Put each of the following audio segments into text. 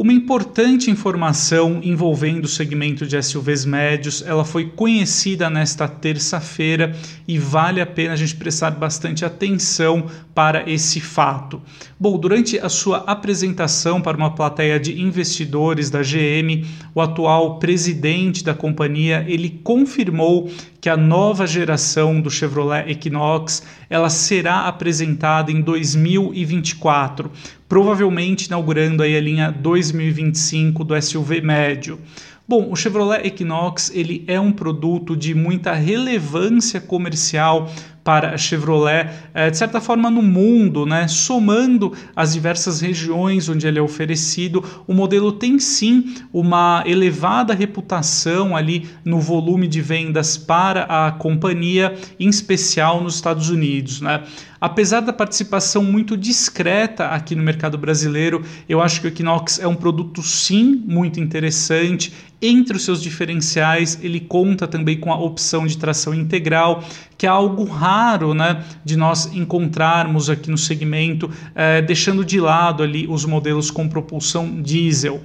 Uma importante informação envolvendo o segmento de SUVs médios, ela foi conhecida nesta terça-feira e vale a pena a gente prestar bastante atenção para esse fato. Bom, durante a sua apresentação para uma plateia de investidores da GM, o atual presidente da companhia, ele confirmou que a nova geração do Chevrolet Equinox, ela será apresentada em 2024 provavelmente inaugurando aí a linha 2025 do SUV médio. Bom, o Chevrolet Equinox ele é um produto de muita relevância comercial para a Chevrolet, é, de certa forma, no mundo, né? somando as diversas regiões onde ele é oferecido, o modelo tem sim uma elevada reputação ali no volume de vendas para a companhia, em especial nos Estados Unidos. Né? Apesar da participação muito discreta aqui no mercado brasileiro, eu acho que o Equinox é um produto sim muito interessante. Entre os seus diferenciais, ele conta também com a opção de tração integral, que é algo raro né, de nós encontrarmos aqui no segmento, é, deixando de lado ali os modelos com propulsão diesel.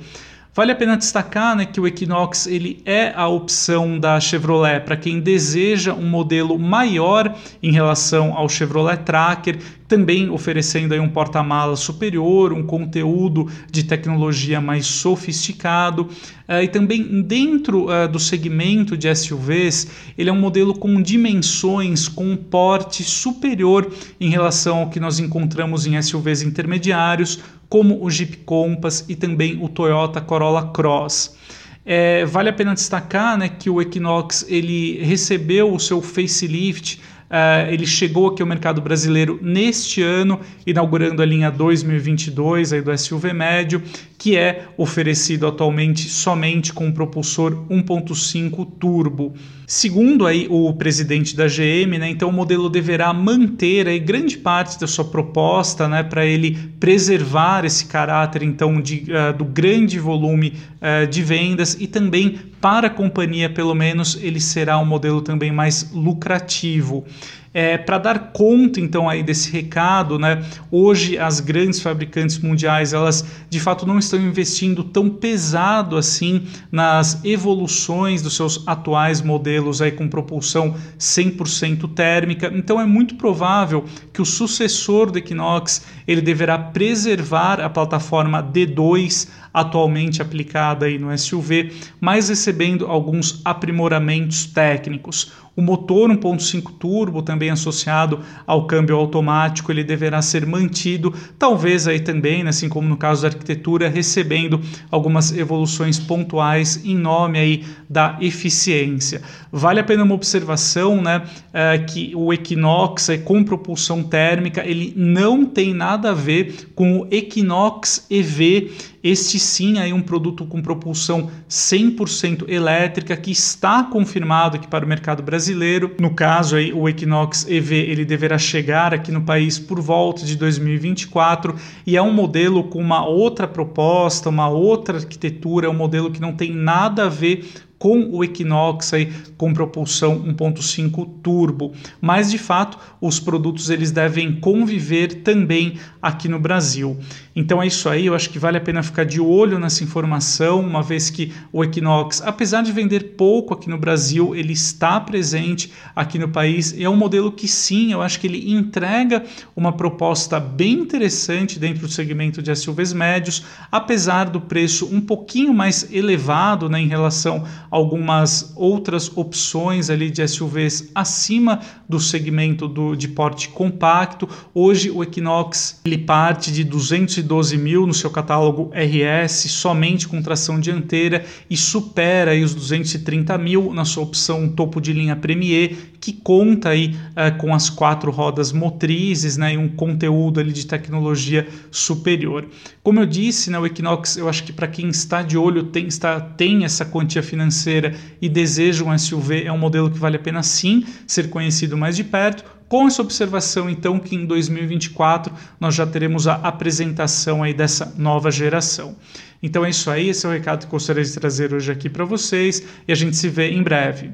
Vale a pena destacar né, que o Equinox ele é a opção da Chevrolet para quem deseja um modelo maior em relação ao Chevrolet Tracker, também oferecendo aí um porta-malas superior, um conteúdo de tecnologia mais sofisticado. Uh, e também dentro uh, do segmento de SUVs, ele é um modelo com dimensões, com um porte superior em relação ao que nós encontramos em SUVs intermediários, como o Jeep Compass e também o Toyota Corolla Cross. É, vale a pena destacar né, que o Equinox ele recebeu o seu facelift Uh, ele chegou aqui ao mercado brasileiro neste ano, inaugurando a linha 2022 aí do SUV médio, que é oferecido atualmente somente com propulsor 1.5 turbo. Segundo aí o presidente da GM, né, então o modelo deverá manter aí grande parte da sua proposta, né, para ele preservar esse caráter então de, uh, do grande volume uh, de vendas e também para a companhia, pelo menos, ele será um modelo também mais lucrativo. É, Para dar conta então aí desse recado, né, hoje as grandes fabricantes mundiais elas de fato não estão investindo tão pesado assim nas evoluções dos seus atuais modelos aí com propulsão 100% térmica. Então é muito provável que o sucessor do Equinox ele deverá preservar a plataforma D2 atualmente aplicada aí no SUV, mas recebendo alguns aprimoramentos técnicos. O motor 1.5 turbo, também associado ao câmbio automático, ele deverá ser mantido, talvez aí também, né, assim como no caso da arquitetura, recebendo algumas evoluções pontuais em nome aí da eficiência. Vale a pena uma observação, né, é, que o Equinox com propulsão térmica, ele não tem nada a ver com o Equinox EV este sim é um produto com propulsão 100% elétrica que está confirmado aqui para o mercado brasileiro. No caso aí, o Equinox EV ele deverá chegar aqui no país por volta de 2024 e é um modelo com uma outra proposta, uma outra arquitetura, é um modelo que não tem nada a ver com o Equinox aí, com propulsão 1.5 turbo. Mas de fato, os produtos eles devem conviver também aqui no Brasil. Então é isso aí, eu acho que vale a pena ficar de olho nessa informação, uma vez que o Equinox, apesar de vender pouco aqui no Brasil, ele está presente aqui no país e é um modelo que sim, eu acho que ele entrega uma proposta bem interessante dentro do segmento de SUVs médios, apesar do preço um pouquinho mais elevado né, em relação algumas outras opções ali de SUVs acima do segmento do, de porte compacto. Hoje o Equinox ele parte de 212 mil no seu catálogo RS somente com tração dianteira e supera aí os 230 mil na sua opção topo de linha Premier que conta aí uh, com as quatro rodas motrizes né, e um conteúdo ali de tecnologia superior. Como eu disse, né, o Equinox, eu acho que para quem está de olho tem, está, tem essa quantia financeira e deseja um SUV, é um modelo que vale a pena sim ser conhecido mais de perto. Com essa observação, então, que em 2024 nós já teremos a apresentação aí dessa nova geração. Então é isso aí, esse é o recado que gostaria de trazer hoje aqui para vocês e a gente se vê em breve.